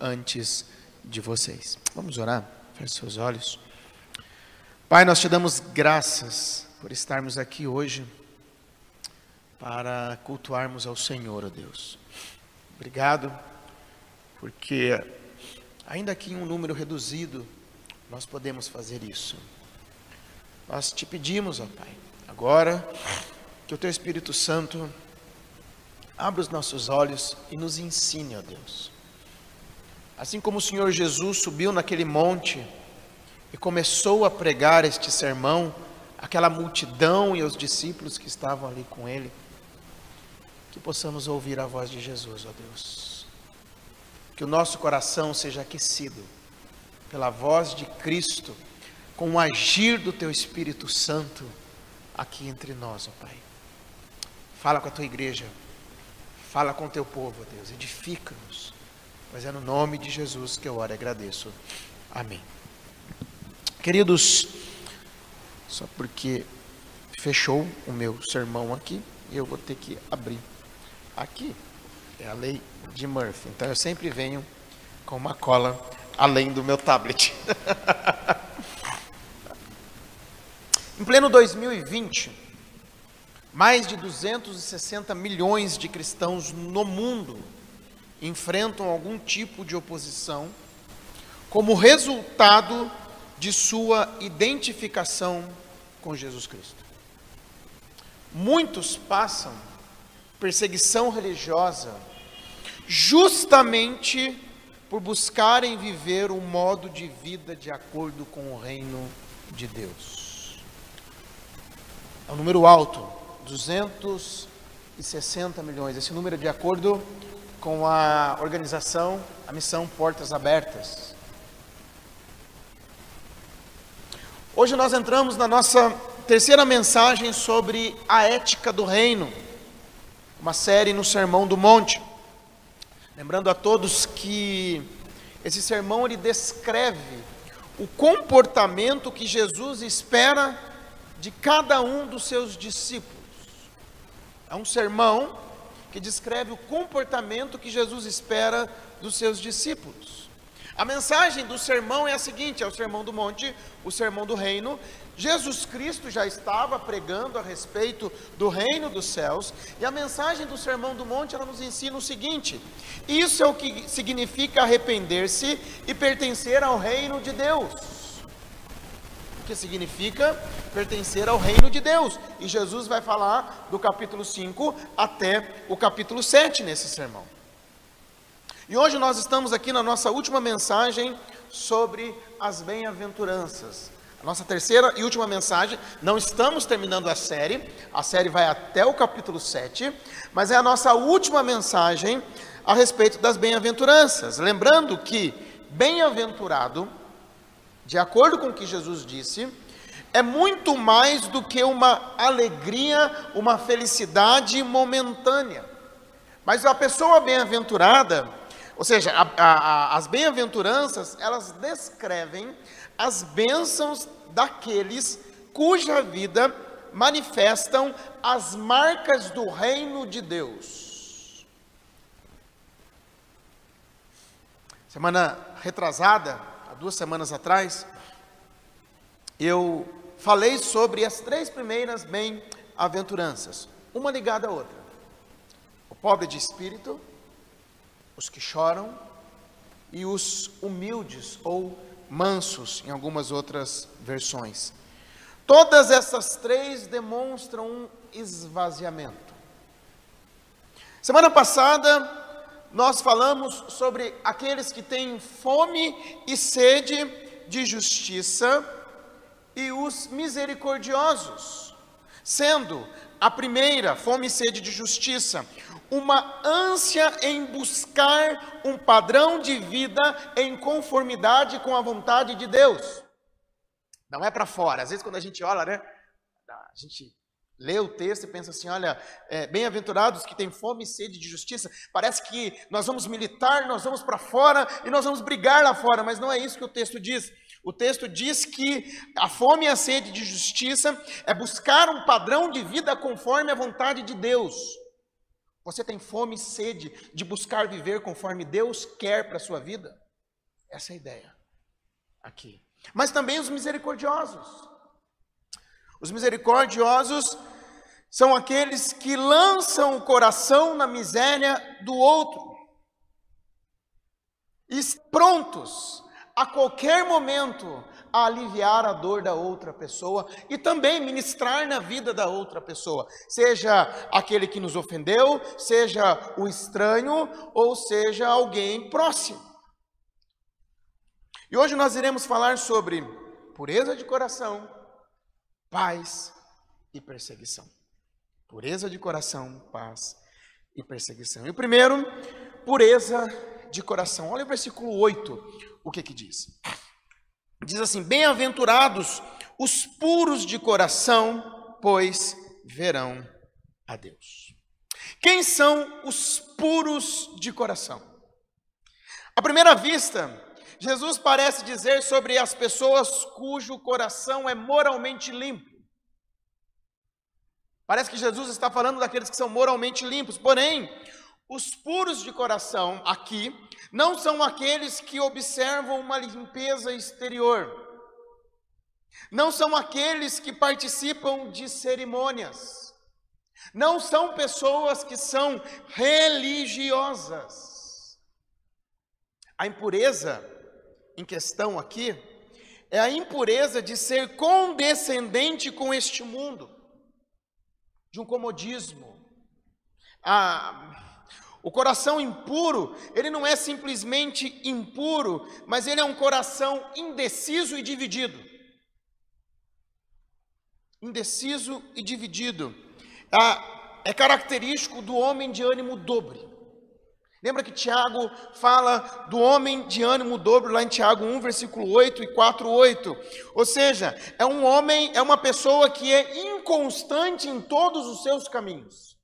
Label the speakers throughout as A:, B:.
A: antes de vocês. Vamos orar? Feche seus olhos. Pai, nós te damos graças por estarmos aqui hoje para cultuarmos ao Senhor, ó Deus. Obrigado, porque ainda que em um número reduzido, nós podemos fazer isso. Nós te pedimos, ó Pai, agora que o Teu Espírito Santo abra os nossos olhos e nos ensine, ó Deus. Assim como o Senhor Jesus subiu naquele monte e começou a pregar este sermão, aquela multidão e os discípulos que estavam ali com ele, que possamos ouvir a voz de Jesus, ó Deus. Que o nosso coração seja aquecido pela voz de Cristo, com o agir do teu Espírito Santo aqui entre nós, ó Pai. Fala com a tua igreja, fala com o teu povo, ó Deus, edifica-nos mas é no nome de Jesus que eu oro e agradeço. Amém. Queridos, só porque fechou o meu sermão aqui, eu vou ter que abrir aqui. É a lei de Murphy. Então eu sempre venho com uma cola além do meu tablet. em pleno 2020, mais de 260 milhões de cristãos no mundo enfrentam algum tipo de oposição como resultado de sua identificação com Jesus Cristo. Muitos passam perseguição religiosa justamente por buscarem viver um modo de vida de acordo com o reino de Deus. É um número alto, 260 milhões. Esse número é de acordo com a organização, a missão Portas Abertas. Hoje nós entramos na nossa terceira mensagem sobre a ética do reino, uma série no Sermão do Monte. Lembrando a todos que esse sermão ele descreve o comportamento que Jesus espera de cada um dos seus discípulos. É um sermão que descreve o comportamento que Jesus espera dos seus discípulos. A mensagem do sermão é a seguinte: é o sermão do monte, o sermão do reino. Jesus Cristo já estava pregando a respeito do reino dos céus, e a mensagem do sermão do monte ela nos ensina o seguinte: isso é o que significa arrepender-se e pertencer ao reino de Deus que significa pertencer ao reino de Deus. E Jesus vai falar do capítulo 5 até o capítulo 7 nesse sermão. E hoje nós estamos aqui na nossa última mensagem sobre as bem-aventuranças. A nossa terceira e última mensagem, não estamos terminando a série, a série vai até o capítulo 7, mas é a nossa última mensagem a respeito das bem-aventuranças. Lembrando que bem-aventurado de acordo com o que Jesus disse, é muito mais do que uma alegria, uma felicidade momentânea. Mas a pessoa bem-aventurada, ou seja, a, a, as bem-aventuranças, elas descrevem as bênçãos daqueles cuja vida manifestam as marcas do reino de Deus. Semana retrasada, duas semanas atrás, eu falei sobre as três primeiras bem-aventuranças, uma ligada à outra: o pobre de espírito, os que choram e os humildes ou mansos, em algumas outras versões. Todas essas três demonstram um esvaziamento. Semana passada, nós falamos sobre aqueles que têm fome e sede de justiça e os misericordiosos. Sendo a primeira, fome e sede de justiça, uma ânsia em buscar um padrão de vida em conformidade com a vontade de Deus. Não é para fora. Às vezes, quando a gente olha, né? A gente lê o texto e pensa assim: olha, é, bem-aventurados que têm fome e sede de justiça. Parece que nós vamos militar, nós vamos para fora e nós vamos brigar lá fora, mas não é isso que o texto diz. O texto diz que a fome e a sede de justiça é buscar um padrão de vida conforme a vontade de Deus. Você tem fome e sede de buscar viver conforme Deus quer para a sua vida? Essa é a ideia aqui. Mas também os misericordiosos. Os misericordiosos são aqueles que lançam o coração na miséria do outro, e prontos a qualquer momento a aliviar a dor da outra pessoa e também ministrar na vida da outra pessoa, seja aquele que nos ofendeu, seja o estranho ou seja alguém próximo. E hoje nós iremos falar sobre pureza de coração, paz e perseguição. Pureza de coração, paz e perseguição. E o primeiro, pureza de coração. Olha o versículo 8 o que que diz? Diz assim: Bem-aventurados os puros de coração, pois verão a Deus. Quem são os puros de coração? À primeira vista, Jesus parece dizer sobre as pessoas cujo coração é moralmente limpo. Parece que Jesus está falando daqueles que são moralmente limpos, porém, os puros de coração aqui não são aqueles que observam uma limpeza exterior. Não são aqueles que participam de cerimônias. Não são pessoas que são religiosas. A impureza em questão aqui é a impureza de ser condescendente com este mundo, de um comodismo. Ah, o coração impuro, ele não é simplesmente impuro, mas ele é um coração indeciso e dividido. Indeciso e dividido. Ah, é característico do homem de ânimo dobre. Lembra que Tiago fala do homem de ânimo dobro lá em Tiago 1, versículo 8 e 4, 8. Ou seja, é um homem, é uma pessoa que é inconstante em todos os seus caminhos.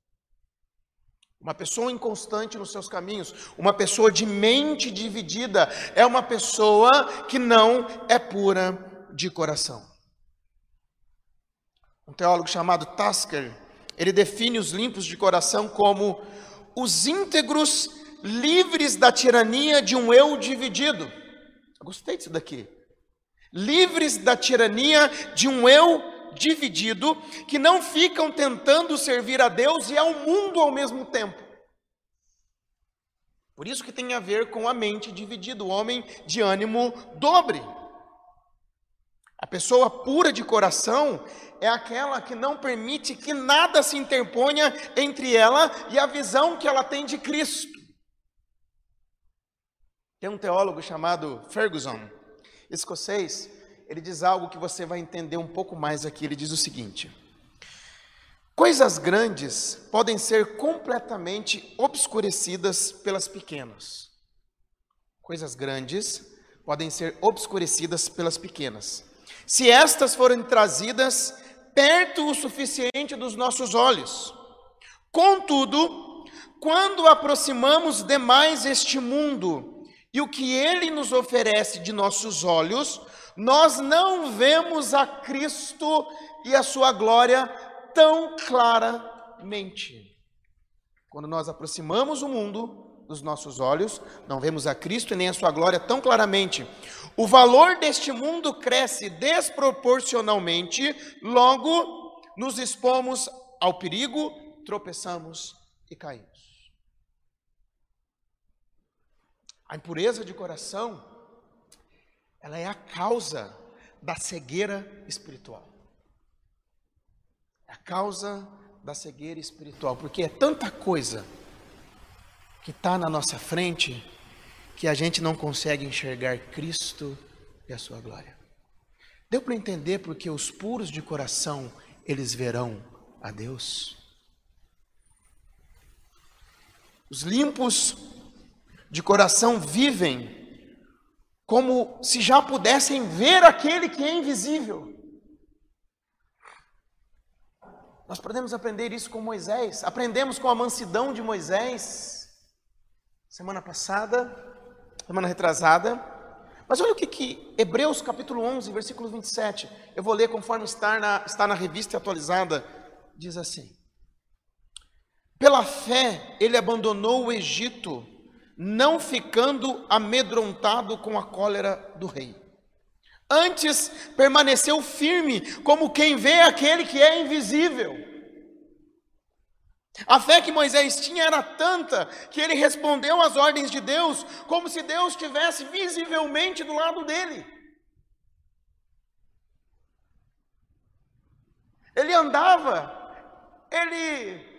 A: Uma pessoa inconstante nos seus caminhos, uma pessoa de mente dividida, é uma pessoa que não é pura de coração. Um teólogo chamado Tasker, ele define os limpos de coração como os íntegros livres da tirania de um eu dividido. Gostei disso daqui. Livres da tirania de um eu dividido, que não ficam tentando servir a Deus e ao mundo ao mesmo tempo. Por isso que tem a ver com a mente dividida, o homem de ânimo dobre. A pessoa pura de coração é aquela que não permite que nada se interponha entre ela e a visão que ela tem de Cristo. Tem um teólogo chamado Ferguson, escocês, ele diz algo que você vai entender um pouco mais aqui. Ele diz o seguinte: Coisas grandes podem ser completamente obscurecidas pelas pequenas. Coisas grandes podem ser obscurecidas pelas pequenas. Se estas forem trazidas perto o suficiente dos nossos olhos. Contudo, quando aproximamos demais este mundo e o que ele nos oferece de nossos olhos, nós não vemos a Cristo e a sua glória tão claramente. Quando nós aproximamos o mundo dos nossos olhos, não vemos a Cristo e nem a sua glória tão claramente. O valor deste mundo cresce desproporcionalmente, logo nos expomos ao perigo, tropeçamos e caímos. A impureza de coração ela é a causa da cegueira espiritual. É a causa da cegueira espiritual, porque é tanta coisa que está na nossa frente que a gente não consegue enxergar Cristo e a sua glória. Deu para entender porque os puros de coração eles verão a Deus. Os limpos de coração vivem como se já pudessem ver aquele que é invisível. Nós podemos aprender isso com Moisés, aprendemos com a mansidão de Moisés, semana passada, semana retrasada. Mas olha o que, que Hebreus capítulo 11, versículo 27, eu vou ler conforme está na, está na revista atualizada, diz assim: Pela fé ele abandonou o Egito, não ficando amedrontado com a cólera do rei. Antes permaneceu firme, como quem vê aquele que é invisível. A fé que Moisés tinha era tanta que ele respondeu às ordens de Deus como se Deus estivesse visivelmente do lado dele. Ele andava, ele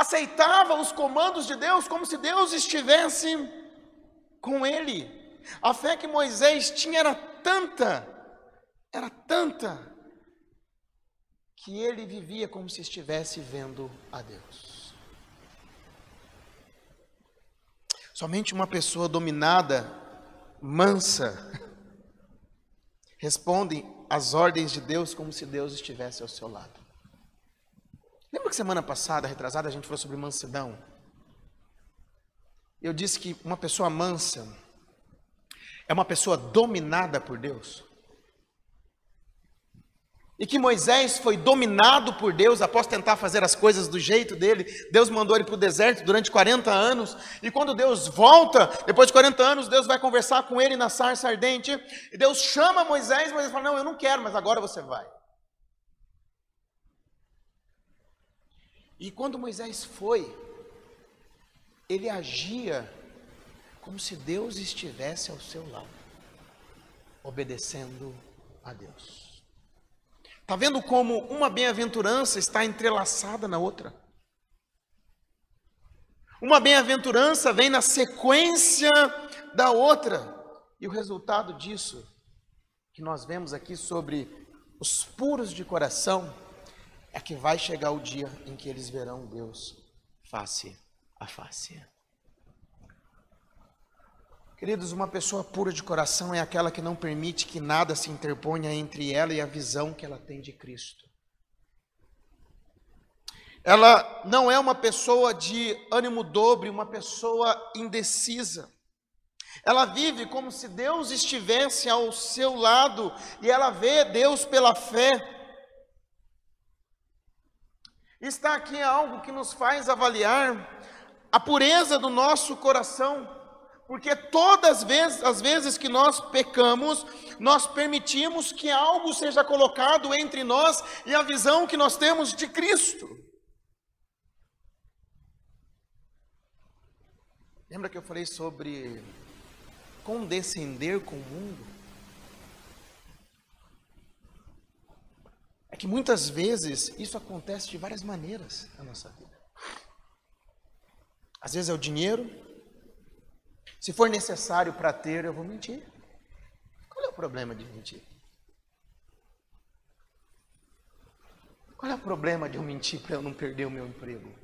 A: aceitava os comandos de Deus como se Deus estivesse com ele. A fé que Moisés tinha era tanta, era tanta, que ele vivia como se estivesse vendo a Deus. Somente uma pessoa dominada, mansa, responde às ordens de Deus como se Deus estivesse ao seu lado. Lembra que semana passada, retrasada, a gente falou sobre mansidão? Eu disse que uma pessoa mansa é uma pessoa dominada por Deus. E que Moisés foi dominado por Deus após tentar fazer as coisas do jeito dele. Deus mandou ele para o deserto durante 40 anos. E quando Deus volta, depois de 40 anos, Deus vai conversar com ele na sarça ardente. E Deus chama Moisés, mas ele fala: Não, eu não quero, mas agora você vai. E quando Moisés foi, ele agia como se Deus estivesse ao seu lado, obedecendo a Deus. Está vendo como uma bem-aventurança está entrelaçada na outra? Uma bem-aventurança vem na sequência da outra. E o resultado disso, que nós vemos aqui sobre os puros de coração, é que vai chegar o dia em que eles verão Deus face a face. Queridos, uma pessoa pura de coração é aquela que não permite que nada se interponha entre ela e a visão que ela tem de Cristo. Ela não é uma pessoa de ânimo dobre, uma pessoa indecisa. Ela vive como se Deus estivesse ao seu lado e ela vê Deus pela fé. Está aqui algo que nos faz avaliar a pureza do nosso coração, porque todas as vezes, as vezes que nós pecamos, nós permitimos que algo seja colocado entre nós e a visão que nós temos de Cristo. Lembra que eu falei sobre condescender com o mundo? Que muitas vezes isso acontece de várias maneiras na nossa vida. Às vezes é o dinheiro. Se for necessário para ter, eu vou mentir. Qual é o problema de mentir? Qual é o problema de eu mentir para eu não perder o meu emprego?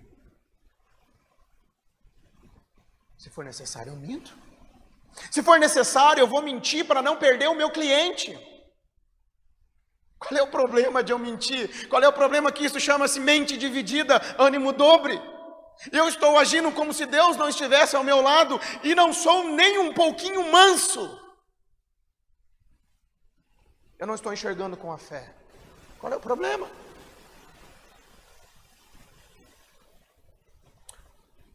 A: Se for necessário, eu minto. Se for necessário, eu vou mentir para não perder o meu cliente. Qual é o problema de eu mentir? Qual é o problema que isso chama-se mente dividida, ânimo dobre? Eu estou agindo como se Deus não estivesse ao meu lado e não sou nem um pouquinho manso. Eu não estou enxergando com a fé. Qual é o problema?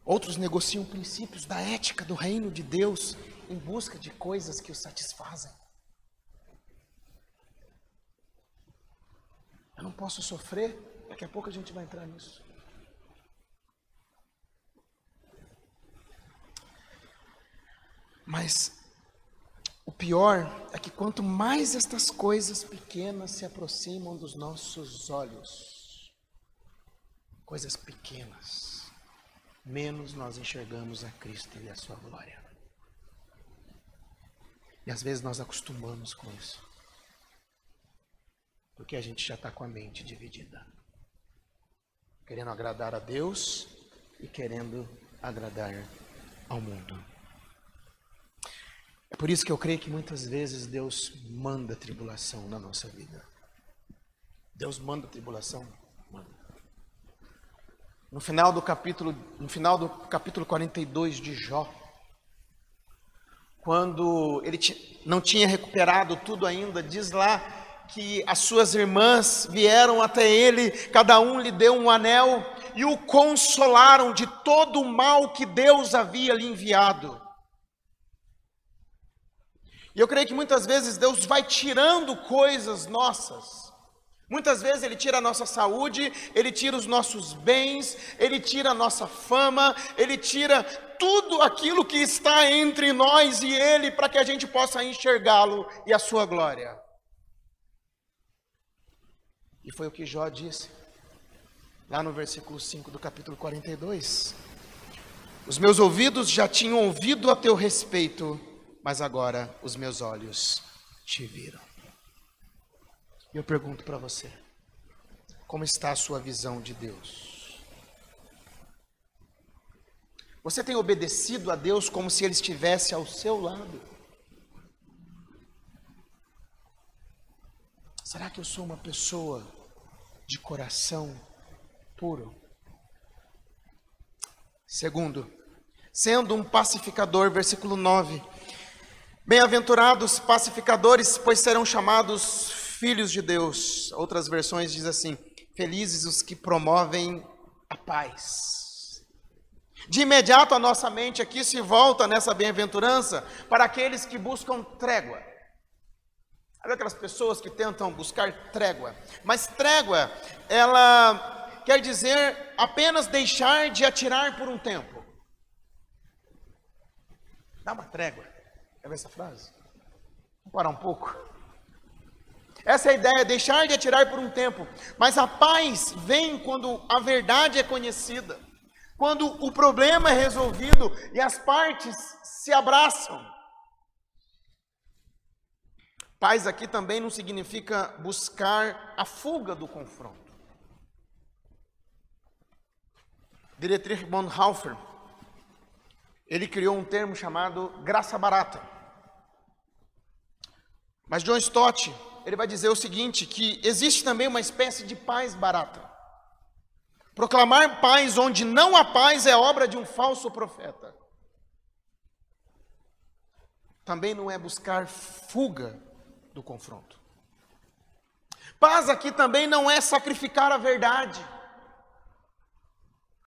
A: Outros negociam princípios da ética do reino de Deus em busca de coisas que os satisfazem. Eu não posso sofrer. Daqui a pouco a gente vai entrar nisso. Mas o pior é que quanto mais estas coisas pequenas se aproximam dos nossos olhos, coisas pequenas, menos nós enxergamos a Cristo e a sua glória. E às vezes nós acostumamos com isso porque a gente já está com a mente dividida. querendo agradar a Deus e querendo agradar ao mundo. É por isso que eu creio que muitas vezes Deus manda tribulação na nossa vida. Deus manda tribulação, manda. No final do capítulo, no final do capítulo 42 de Jó, quando ele não tinha recuperado tudo ainda, diz lá que as suas irmãs vieram até ele, cada um lhe deu um anel e o consolaram de todo o mal que Deus havia lhe enviado. E eu creio que muitas vezes Deus vai tirando coisas nossas. Muitas vezes Ele tira a nossa saúde, Ele tira os nossos bens, Ele tira a nossa fama, Ele tira tudo aquilo que está entre nós e Ele para que a gente possa enxergá-lo e a Sua glória. E foi o que Jó disse, lá no versículo 5 do capítulo 42. Os meus ouvidos já tinham ouvido a teu respeito mas agora os meus olhos te viram. E eu pergunto para você: como está a sua visão de Deus? Você tem obedecido a Deus como se Ele estivesse ao seu lado? Será que eu sou uma pessoa de coração puro? Segundo, sendo um pacificador, versículo 9. Bem-aventurados pacificadores, pois serão chamados filhos de Deus. Outras versões diz assim: felizes os que promovem a paz. De imediato a nossa mente aqui se volta nessa bem-aventurança para aqueles que buscam trégua. Sabe aquelas pessoas que tentam buscar trégua? Mas trégua, ela quer dizer apenas deixar de atirar por um tempo. Dá uma trégua. Quer ver essa frase? Vamos parar um pouco. Essa é a ideia, deixar de atirar por um tempo. Mas a paz vem quando a verdade é conhecida, quando o problema é resolvido e as partes se abraçam. Paz aqui também não significa buscar a fuga do confronto. Dietrich Bonhoeffer, ele criou um termo chamado graça barata. Mas John Stott, ele vai dizer o seguinte, que existe também uma espécie de paz barata. Proclamar paz onde não há paz é obra de um falso profeta. Também não é buscar fuga do confronto. Paz aqui também não é sacrificar a verdade.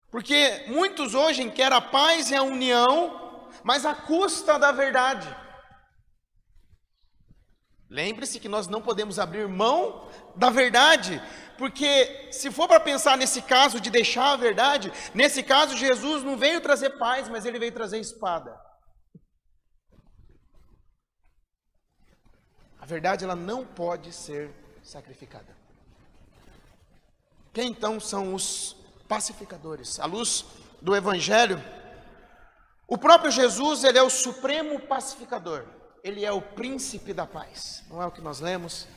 A: Porque muitos hoje querem a paz e a união, mas à custa da verdade. Lembre-se que nós não podemos abrir mão da verdade, porque se for para pensar nesse caso de deixar a verdade, nesse caso Jesus não veio trazer paz, mas ele veio trazer espada. A verdade ela não pode ser sacrificada. Quem então são os pacificadores? À luz do evangelho, o próprio Jesus, ele é o supremo pacificador ele é o príncipe da paz. Não é o que nós lemos?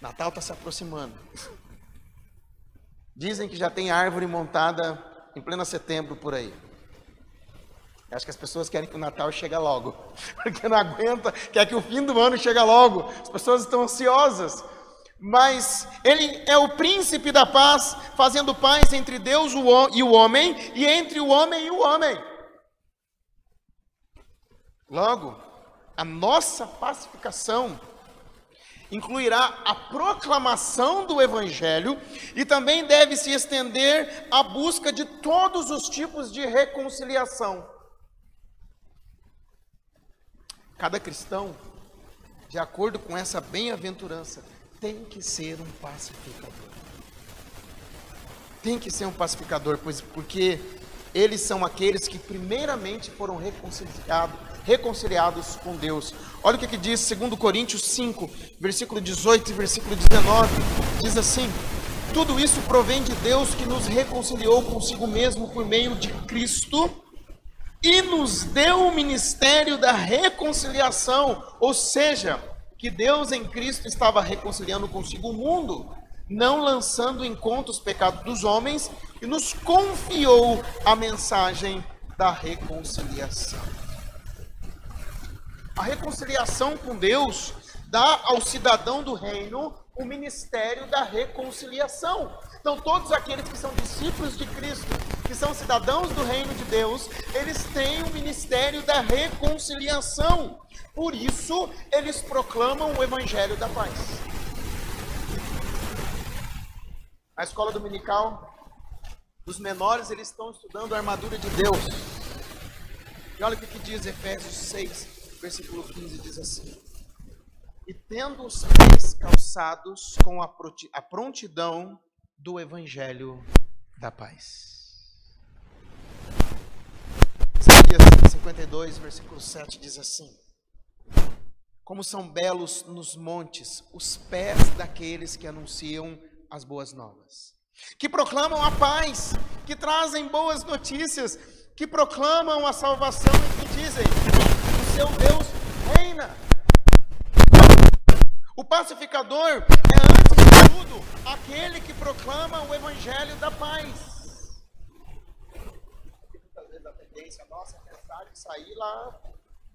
A: Natal está se aproximando. Dizem que já tem árvore montada em pleno setembro por aí. Acho que as pessoas querem que o Natal chegue logo, porque não aguenta, quer que o fim do ano chegue logo. As pessoas estão ansiosas. Mas ele é o príncipe da paz, fazendo paz entre Deus e o homem e entre o homem e o homem. Logo, a nossa pacificação incluirá a proclamação do Evangelho e também deve se estender à busca de todos os tipos de reconciliação. Cada cristão, de acordo com essa bem-aventurança, tem que ser um pacificador. Tem que ser um pacificador, pois porque eles são aqueles que primeiramente foram reconciliados, reconciliados com Deus. Olha o que, que diz 2 Coríntios 5, versículo 18 e versículo 19. Diz assim: Tudo isso provém de Deus que nos reconciliou consigo mesmo por meio de Cristo e nos deu o ministério da reconciliação, ou seja, que Deus em Cristo estava reconciliando consigo o mundo não lançando em conta os pecados dos homens, e nos confiou a mensagem da reconciliação. A reconciliação com Deus dá ao cidadão do reino o ministério da reconciliação. Então, todos aqueles que são discípulos de Cristo, que são cidadãos do reino de Deus, eles têm o ministério da reconciliação. Por isso, eles proclamam o evangelho da paz. Na escola dominical, os menores eles estão estudando a armadura de Deus. E olha o que diz Efésios 6, versículo 15, diz assim: E tendo os pés calçados com a prontidão do evangelho da paz. Isaías 52, versículo 7 diz assim: Como são belos nos montes os pés daqueles que anunciam as boas novas, que proclamam a paz, que trazem boas notícias, que proclamam a salvação e que dizem: o seu Deus reina. O pacificador é, antes de tudo, aquele que proclama o evangelho da paz. Muitas nossa é pensar em sair lá,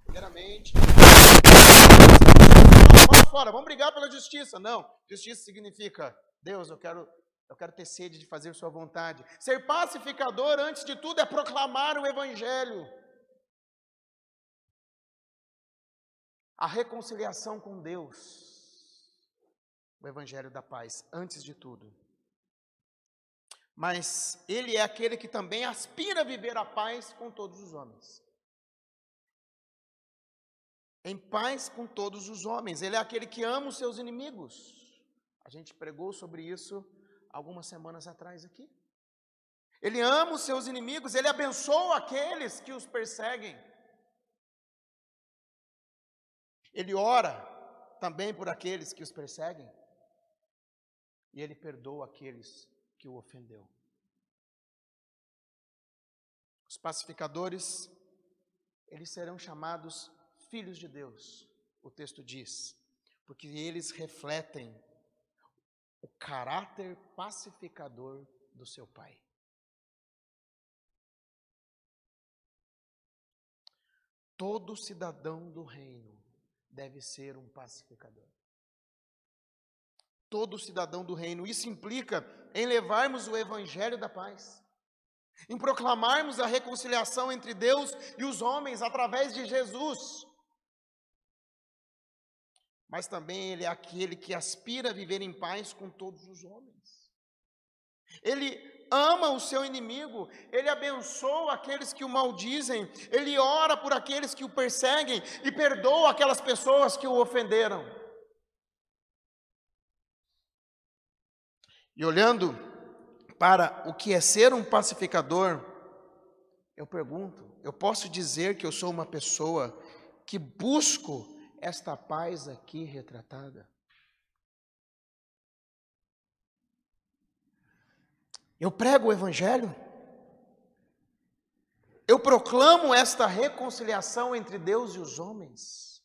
A: primeiramente. Fora, fora, vamos brigar pela justiça. Não, justiça significa Deus, eu quero, eu quero ter sede de fazer Sua vontade. Ser pacificador, antes de tudo, é proclamar o Evangelho. A reconciliação com Deus. O Evangelho da paz, antes de tudo. Mas Ele é aquele que também aspira a viver a paz com todos os homens. Em paz com todos os homens. Ele é aquele que ama os seus inimigos. A gente pregou sobre isso algumas semanas atrás aqui. Ele ama os seus inimigos, ele abençoa aqueles que os perseguem. Ele ora também por aqueles que os perseguem. E ele perdoa aqueles que o ofendeu. Os pacificadores, eles serão chamados filhos de Deus, o texto diz, porque eles refletem o caráter pacificador do seu pai. Todo cidadão do reino deve ser um pacificador. Todo cidadão do reino. Isso implica em levarmos o evangelho da paz, em proclamarmos a reconciliação entre Deus e os homens através de Jesus mas também ele é aquele que aspira a viver em paz com todos os homens. Ele ama o seu inimigo, ele abençoa aqueles que o maldizem, ele ora por aqueles que o perseguem e perdoa aquelas pessoas que o ofenderam. E olhando para o que é ser um pacificador, eu pergunto: eu posso dizer que eu sou uma pessoa que busco esta paz aqui retratada? Eu prego o Evangelho? Eu proclamo esta reconciliação entre Deus e os homens?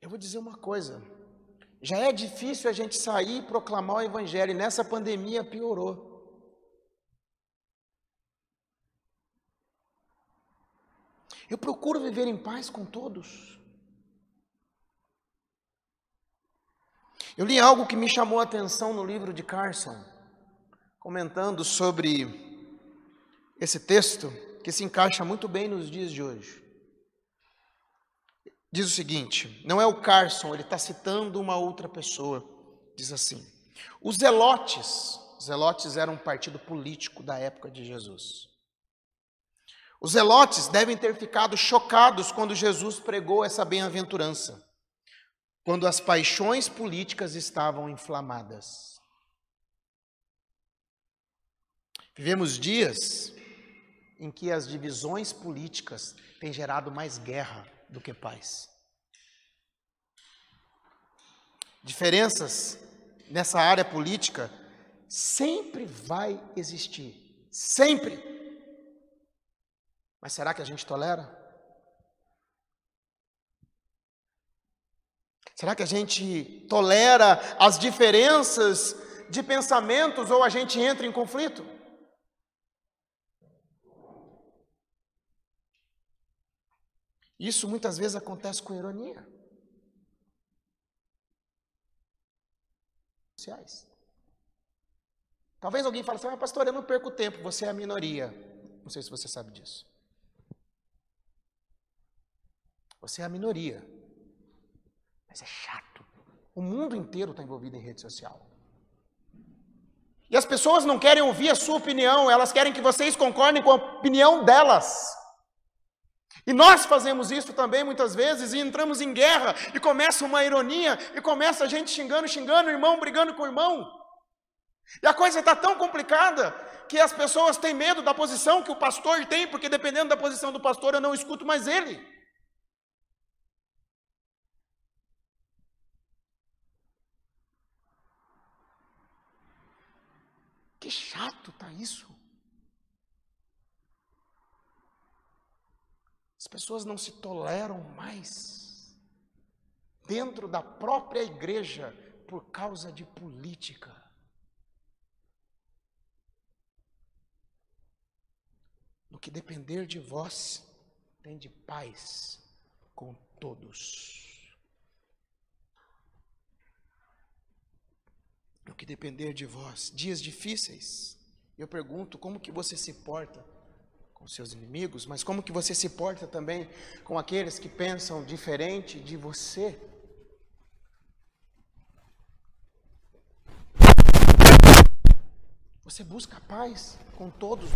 A: Eu vou dizer uma coisa: já é difícil a gente sair e proclamar o Evangelho, e nessa pandemia piorou. Eu procuro viver em paz com todos. Eu li algo que me chamou a atenção no livro de Carson, comentando sobre esse texto, que se encaixa muito bem nos dias de hoje. Diz o seguinte: não é o Carson, ele está citando uma outra pessoa. Diz assim: os zelotes, zelotes eram um partido político da época de Jesus. Os zelotes devem ter ficado chocados quando Jesus pregou essa bem-aventurança, quando as paixões políticas estavam inflamadas. Vivemos dias em que as divisões políticas têm gerado mais guerra do que paz. Diferenças nessa área política sempre vai existir, sempre. Mas será que a gente tolera? Será que a gente tolera as diferenças de pensamentos ou a gente entra em conflito? Isso muitas vezes acontece com ironia. Sociais. Talvez alguém fale assim, mas pastor, eu não perco tempo, você é a minoria. Não sei se você sabe disso. Você é a minoria. Mas é chato. O mundo inteiro está envolvido em rede social. E as pessoas não querem ouvir a sua opinião, elas querem que vocês concordem com a opinião delas. E nós fazemos isso também muitas vezes e entramos em guerra e começa uma ironia e começa a gente xingando, xingando, irmão brigando com irmão. E a coisa está tão complicada que as pessoas têm medo da posição que o pastor tem, porque dependendo da posição do pastor eu não escuto mais ele. Que chato tá isso. As pessoas não se toleram mais dentro da própria igreja por causa de política. No que depender de vós, tem de paz com todos. No que depender de vós, dias difíceis. Eu pergunto como que você se porta com seus inimigos, mas como que você se porta também com aqueles que pensam diferente de você? Você busca paz com todos.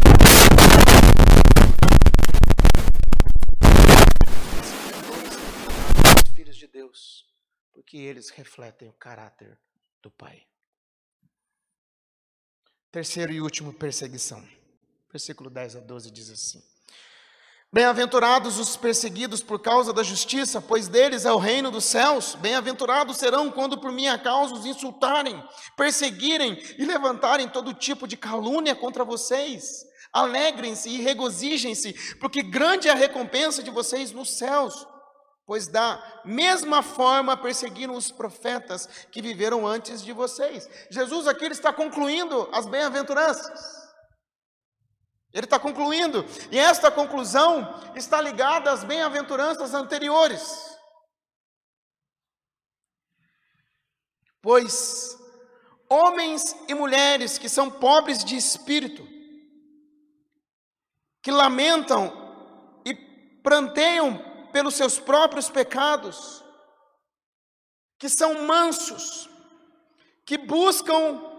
A: Os filhos de Deus, porque eles refletem o caráter do Pai. Terceiro e último, perseguição. Versículo 10 a 12 diz assim: Bem-aventurados os perseguidos por causa da justiça, pois deles é o reino dos céus. Bem-aventurados serão quando por minha causa os insultarem, perseguirem e levantarem todo tipo de calúnia contra vocês. Alegrem-se e regozijem-se, porque grande é a recompensa de vocês nos céus. Pois da mesma forma perseguiram os profetas que viveram antes de vocês. Jesus aqui está concluindo as bem-aventuranças. Ele está concluindo, e esta conclusão está ligada às bem-aventuranças anteriores. Pois homens e mulheres que são pobres de espírito, que lamentam e pranteiam pelos seus próprios pecados, que são mansos, que buscam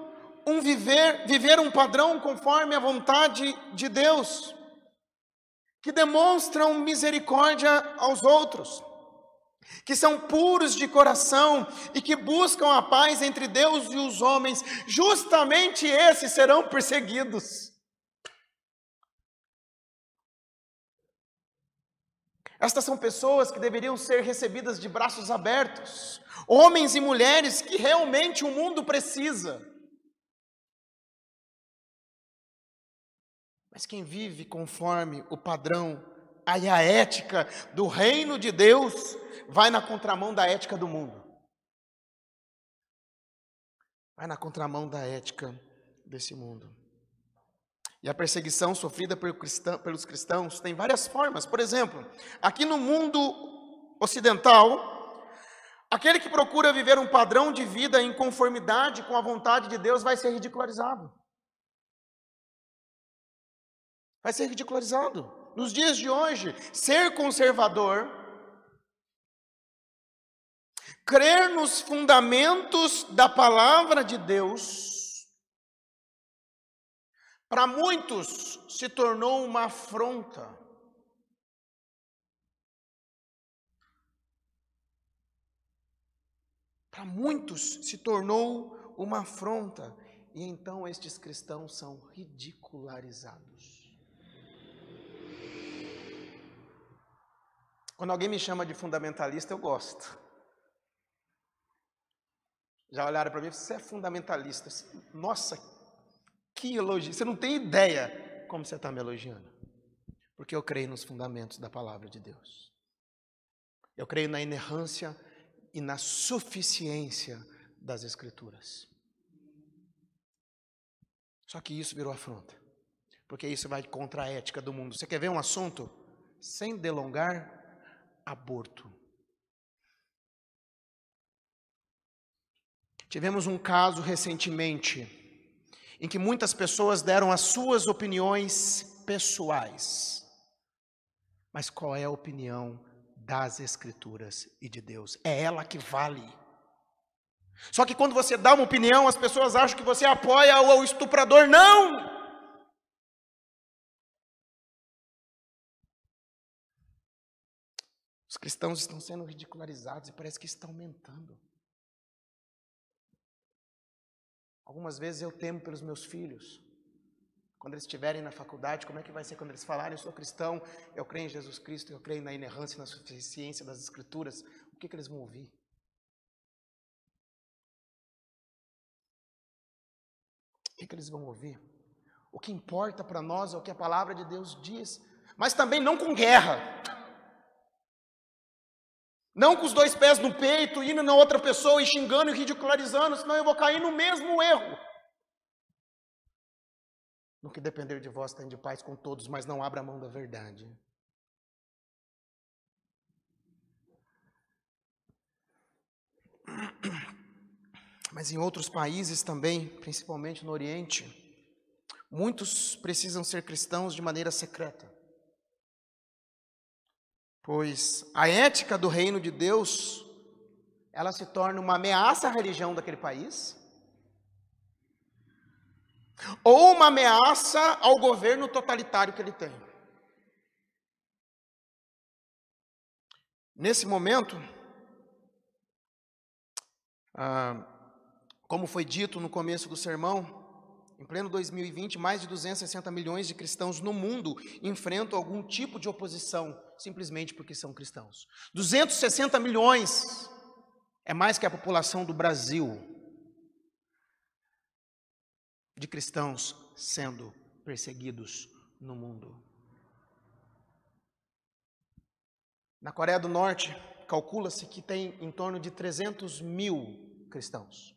A: um viver, viver um padrão conforme a vontade de Deus, que demonstram misericórdia aos outros, que são puros de coração e que buscam a paz entre Deus e os homens, justamente esses serão perseguidos. Estas são pessoas que deveriam ser recebidas de braços abertos, homens e mulheres que realmente o mundo precisa. Mas quem vive conforme o padrão e a ética do reino de Deus vai na contramão da ética do mundo. Vai na contramão da ética desse mundo. E a perseguição sofrida pelos cristãos tem várias formas. Por exemplo, aqui no mundo ocidental, aquele que procura viver um padrão de vida em conformidade com a vontade de Deus vai ser ridicularizado vai ser ridicularizado. Nos dias de hoje, ser conservador, crer nos fundamentos da palavra de Deus, para muitos se tornou uma afronta. Para muitos se tornou uma afronta, e então estes cristãos são ridicularizados. Quando alguém me chama de fundamentalista, eu gosto. Já olharam para mim você é fundamentalista. Nossa, que elogio. Você não tem ideia como você está me elogiando. Porque eu creio nos fundamentos da palavra de Deus. Eu creio na inerrância e na suficiência das Escrituras. Só que isso virou afronta, porque isso vai contra a ética do mundo. Você quer ver um assunto? Sem delongar, aborto. Tivemos um caso recentemente em que muitas pessoas deram as suas opiniões pessoais. Mas qual é a opinião das Escrituras e de Deus? É ela que vale. Só que quando você dá uma opinião, as pessoas acham que você apoia o estuprador. Não! Cristãos estão sendo ridicularizados e parece que está aumentando. Algumas vezes eu temo pelos meus filhos. Quando eles estiverem na faculdade, como é que vai ser quando eles falarem, eu sou cristão, eu creio em Jesus Cristo, eu creio na inerrância e na suficiência das Escrituras, o que, que eles vão ouvir? O que, que eles vão ouvir? O que importa para nós é o que a palavra de Deus diz, mas também não com guerra. Não com os dois pés no peito, indo na outra pessoa e xingando e ridicularizando, senão eu vou cair no mesmo erro. No que depender de vós, tem de paz com todos, mas não abra a mão da verdade. Mas em outros países também, principalmente no Oriente, muitos precisam ser cristãos de maneira secreta pois a ética do reino de Deus, ela se torna uma ameaça à religião daquele país, ou uma ameaça ao governo totalitário que ele tem. Nesse momento, ah, como foi dito no começo do sermão, em pleno 2020, mais de 260 milhões de cristãos no mundo enfrentam algum tipo de oposição, simplesmente porque são cristãos. 260 milhões é mais que a população do Brasil de cristãos sendo perseguidos no mundo. Na Coreia do Norte, calcula-se que tem em torno de 300 mil cristãos.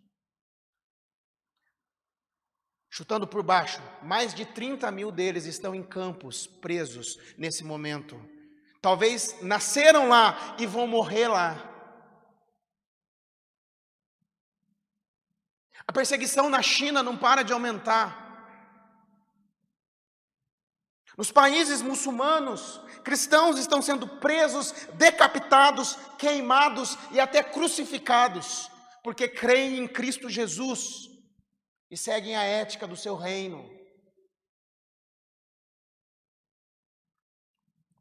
A: Chutando por baixo, mais de 30 mil deles estão em campos, presos nesse momento. Talvez nasceram lá e vão morrer lá. A perseguição na China não para de aumentar. Nos países muçulmanos, cristãos estão sendo presos, decapitados, queimados e até crucificados, porque creem em Cristo Jesus e seguem a ética do seu reino.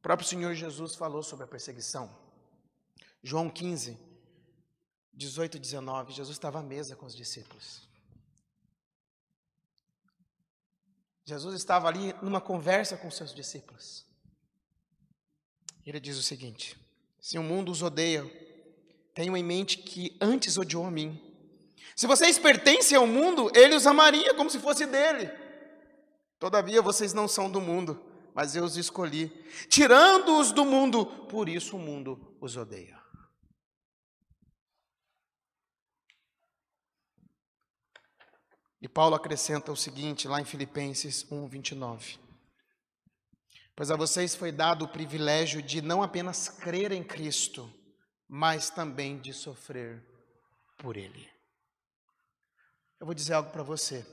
A: O próprio Senhor Jesus falou sobre a perseguição. João 15, 18 e 19, Jesus estava à mesa com os discípulos. Jesus estava ali numa conversa com seus discípulos. Ele diz o seguinte: Se o mundo os odeia, tenham em mente que antes odiou a mim. Se vocês pertencem ao mundo, ele os amaria como se fosse dele. Todavia vocês não são do mundo, mas eu os escolhi, tirando-os do mundo, por isso o mundo os odeia. E Paulo acrescenta o seguinte, lá em Filipenses 1, 29. Pois a vocês foi dado o privilégio de não apenas crer em Cristo, mas também de sofrer por Ele. Eu vou dizer algo para você.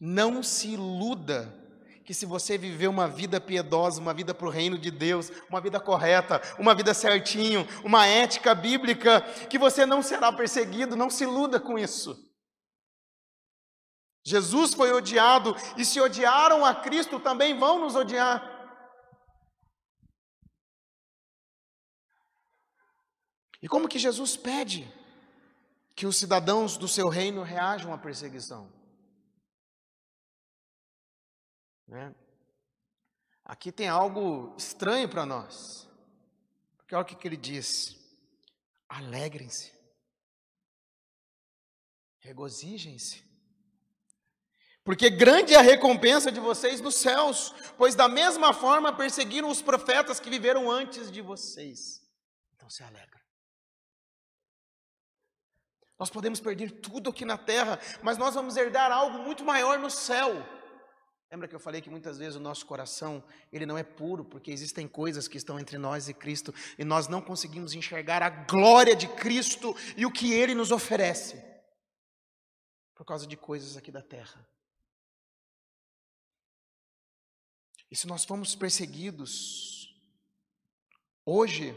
A: Não se iluda que se você viver uma vida piedosa, uma vida para o reino de Deus, uma vida correta, uma vida certinho, uma ética bíblica, que você não será perseguido, não se iluda com isso. Jesus foi odiado, e se odiaram a Cristo, também vão nos odiar. E como que Jesus pede? que os cidadãos do seu reino reajam à perseguição. Né? Aqui tem algo estranho para nós. Porque olha o que ele diz: alegrem-se, regozijem-se, porque grande é a recompensa de vocês nos céus, pois da mesma forma perseguiram os profetas que viveram antes de vocês. Então se alegra. Nós podemos perder tudo aqui na terra, mas nós vamos herdar algo muito maior no céu. Lembra que eu falei que muitas vezes o nosso coração, ele não é puro, porque existem coisas que estão entre nós e Cristo, e nós não conseguimos enxergar a glória de Cristo e o que ele nos oferece, por causa de coisas aqui da terra. E se nós fomos perseguidos, hoje,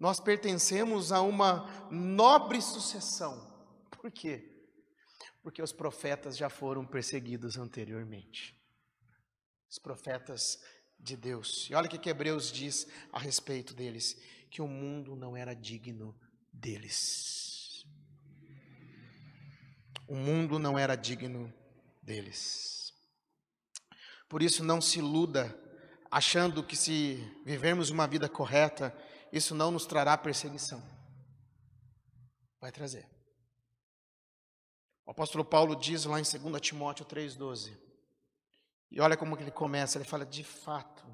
A: nós pertencemos a uma nobre sucessão. Por quê? Porque os profetas já foram perseguidos anteriormente. Os profetas de Deus. E olha o que Hebreus diz a respeito deles: que o mundo não era digno deles. O mundo não era digno deles. Por isso, não se iluda achando que se vivermos uma vida correta, isso não nos trará perseguição. Vai trazer. O apóstolo Paulo diz lá em 2 Timóteo 3,12. E olha como ele começa, ele fala de fato.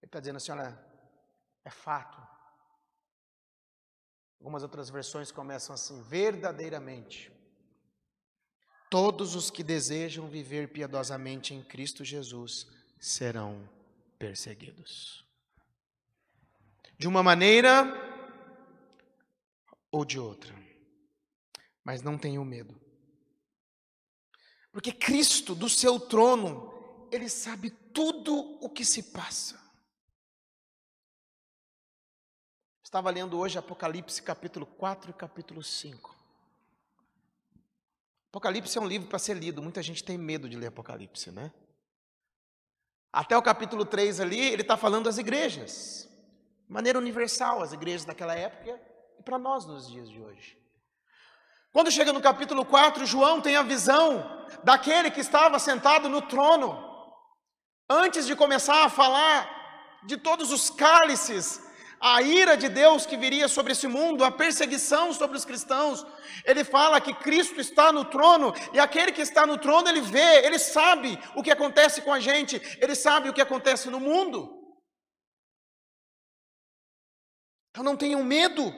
A: Ele está dizendo assim, olha, é fato. Algumas outras versões começam assim, verdadeiramente. Todos os que desejam viver piedosamente em Cristo Jesus serão perseguidos de uma maneira ou de outra. Mas não tenham medo. Porque Cristo, do seu trono, ele sabe tudo o que se passa. Estava lendo hoje Apocalipse capítulo 4 e capítulo 5. Apocalipse é um livro para ser lido, muita gente tem medo de ler Apocalipse, né? Até o capítulo 3 ali, ele está falando das igrejas maneira universal, as igrejas daquela época e para nós nos dias de hoje. Quando chega no capítulo 4, João tem a visão daquele que estava sentado no trono. Antes de começar a falar de todos os cálices, a ira de Deus que viria sobre esse mundo, a perseguição sobre os cristãos, ele fala que Cristo está no trono e aquele que está no trono, ele vê, ele sabe o que acontece com a gente, ele sabe o que acontece no mundo. Então não tenham medo.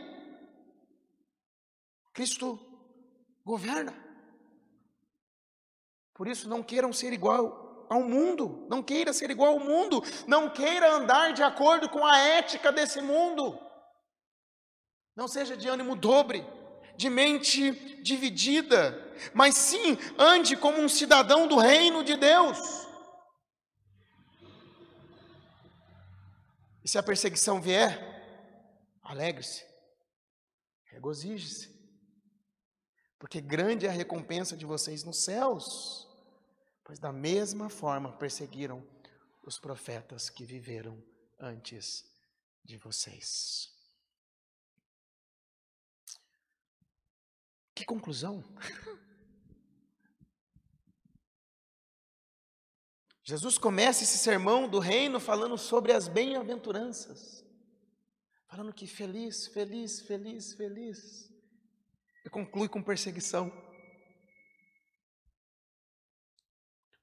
A: Cristo governa. Por isso não queiram ser igual ao mundo, não queira ser igual ao mundo, não queira andar de acordo com a ética desse mundo. Não seja de ânimo dobre, de mente dividida, mas sim ande como um cidadão do reino de Deus. E se a perseguição vier, Alegre-se, regozije-se, porque grande é a recompensa de vocês nos céus, pois da mesma forma perseguiram os profetas que viveram antes de vocês. Que conclusão! Jesus começa esse sermão do reino falando sobre as bem-aventuranças falando que feliz, feliz, feliz, feliz. E conclui com perseguição.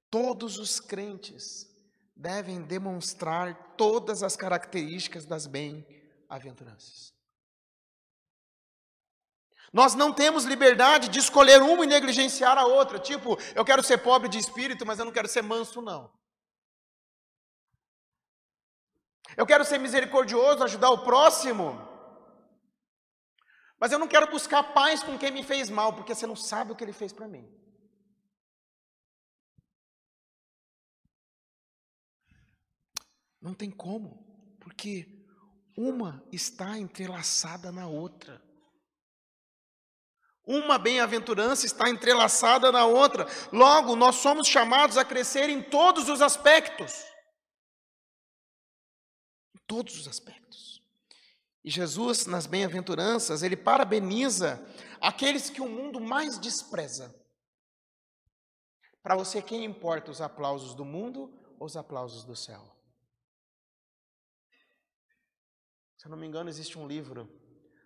A: Todos os crentes devem demonstrar todas as características das bem-aventuranças. Nós não temos liberdade de escolher uma e negligenciar a outra. Tipo, eu quero ser pobre de espírito, mas eu não quero ser manso, não. Eu quero ser misericordioso, ajudar o próximo. Mas eu não quero buscar paz com quem me fez mal, porque você não sabe o que ele fez para mim. Não tem como, porque uma está entrelaçada na outra. Uma bem-aventurança está entrelaçada na outra. Logo, nós somos chamados a crescer em todos os aspectos todos os aspectos. E Jesus, nas bem-aventuranças, ele parabeniza aqueles que o mundo mais despreza. Para você, quem importa os aplausos do mundo ou os aplausos do céu? Se eu não me engano, existe um livro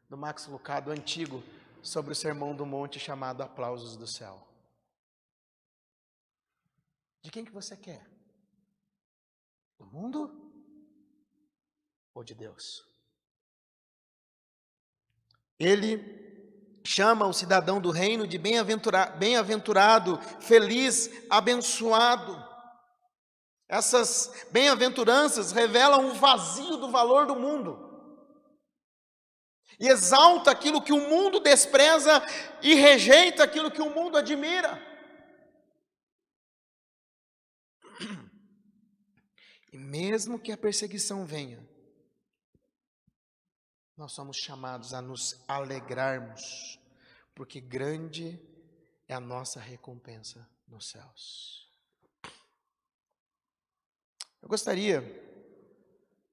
A: do Max Lucado antigo sobre o Sermão do Monte chamado Aplausos do Céu. De quem que você quer? Do mundo ou de Deus? Ele chama o cidadão do reino de bem-aventurado, bem-aventurado, feliz, abençoado. Essas bem-aventuranças revelam o vazio do valor do mundo. E exalta aquilo que o mundo despreza e rejeita aquilo que o mundo admira. E mesmo que a perseguição venha, nós somos chamados a nos alegrarmos, porque grande é a nossa recompensa nos céus. Eu gostaria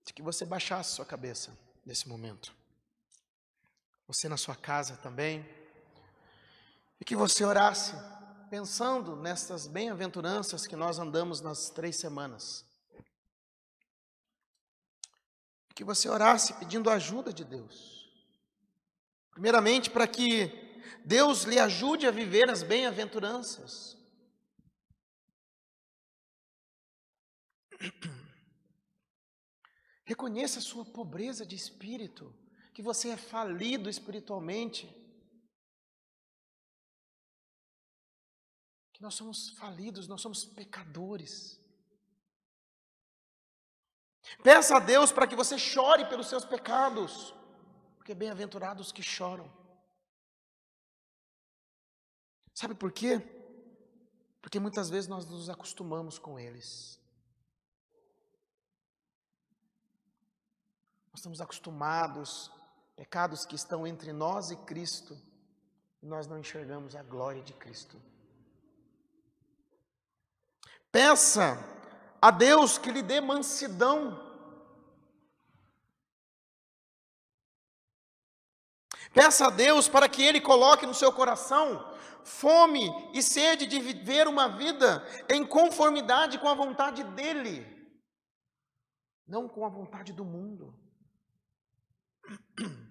A: de que você baixasse sua cabeça nesse momento. Você na sua casa também. E que você orasse pensando nessas bem-aventuranças que nós andamos nas três semanas que você orasse pedindo ajuda de Deus. Primeiramente, para que Deus lhe ajude a viver as bem-aventuranças. Reconheça a sua pobreza de espírito, que você é falido espiritualmente. Que nós somos falidos, nós somos pecadores. Peça a Deus para que você chore pelos seus pecados, porque bem-aventurados que choram. Sabe por quê? Porque muitas vezes nós nos acostumamos com eles. Nós estamos acostumados, pecados que estão entre nós e Cristo, e nós não enxergamos a glória de Cristo. Peça a Deus que lhe dê mansidão. Peça a Deus para que Ele coloque no seu coração fome e sede de viver uma vida em conformidade com a vontade dEle, não com a vontade do mundo.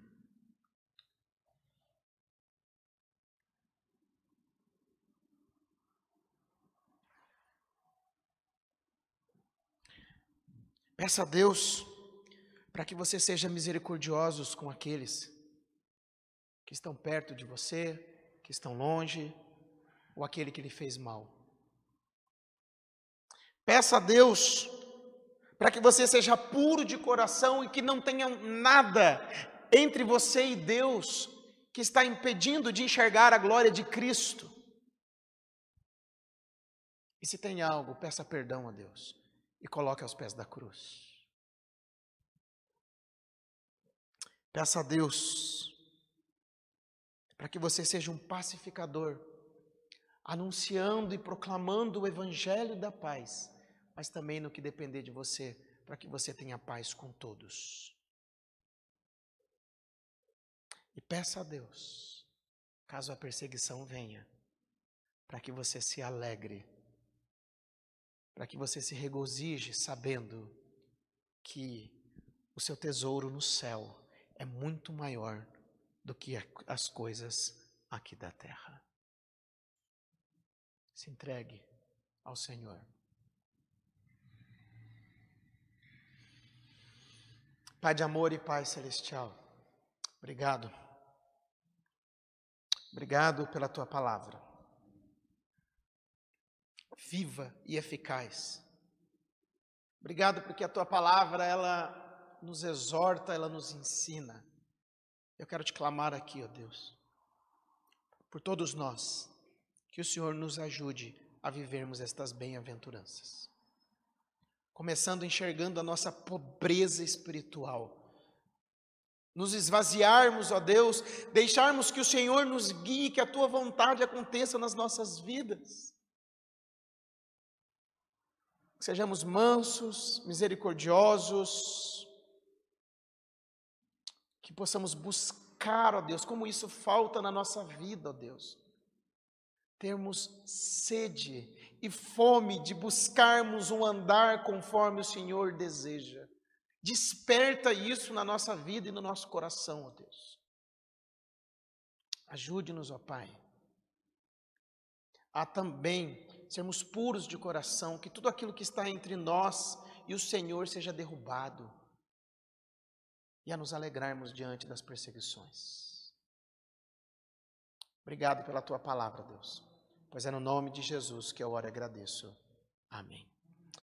A: Peça a Deus para que você seja misericordiosos com aqueles que estão perto de você, que estão longe, ou aquele que lhe fez mal. Peça a Deus para que você seja puro de coração e que não tenha nada entre você e Deus que está impedindo de enxergar a glória de Cristo. E se tem algo, peça perdão a Deus e coloque aos pés da cruz. Peça a Deus para que você seja um pacificador, anunciando e proclamando o evangelho da paz, mas também no que depender de você, para que você tenha paz com todos. E peça a Deus, caso a perseguição venha, para que você se alegre para que você se regozije sabendo que o seu tesouro no céu é muito maior do que as coisas aqui da terra. Se entregue ao Senhor. Pai de amor e Pai celestial, obrigado. Obrigado pela tua palavra viva e eficaz. Obrigado porque a tua palavra ela nos exorta, ela nos ensina. Eu quero te clamar aqui, ó Deus, por todos nós, que o Senhor nos ajude a vivermos estas bem-aventuranças. Começando enxergando a nossa pobreza espiritual. Nos esvaziarmos, ó Deus, deixarmos que o Senhor nos guie, que a tua vontade aconteça nas nossas vidas que sejamos mansos, misericordiosos, que possamos buscar, ó Deus, como isso falta na nossa vida, ó Deus. Termos sede e fome de buscarmos um andar conforme o Senhor deseja. Desperta isso na nossa vida e no nosso coração, ó Deus. Ajude-nos, ó Pai, a também sermos puros de coração, que tudo aquilo que está entre nós e o Senhor seja derrubado e a nos alegrarmos diante das perseguições. Obrigado pela tua palavra, Deus, pois é no nome de Jesus que eu oro e agradeço. Amém.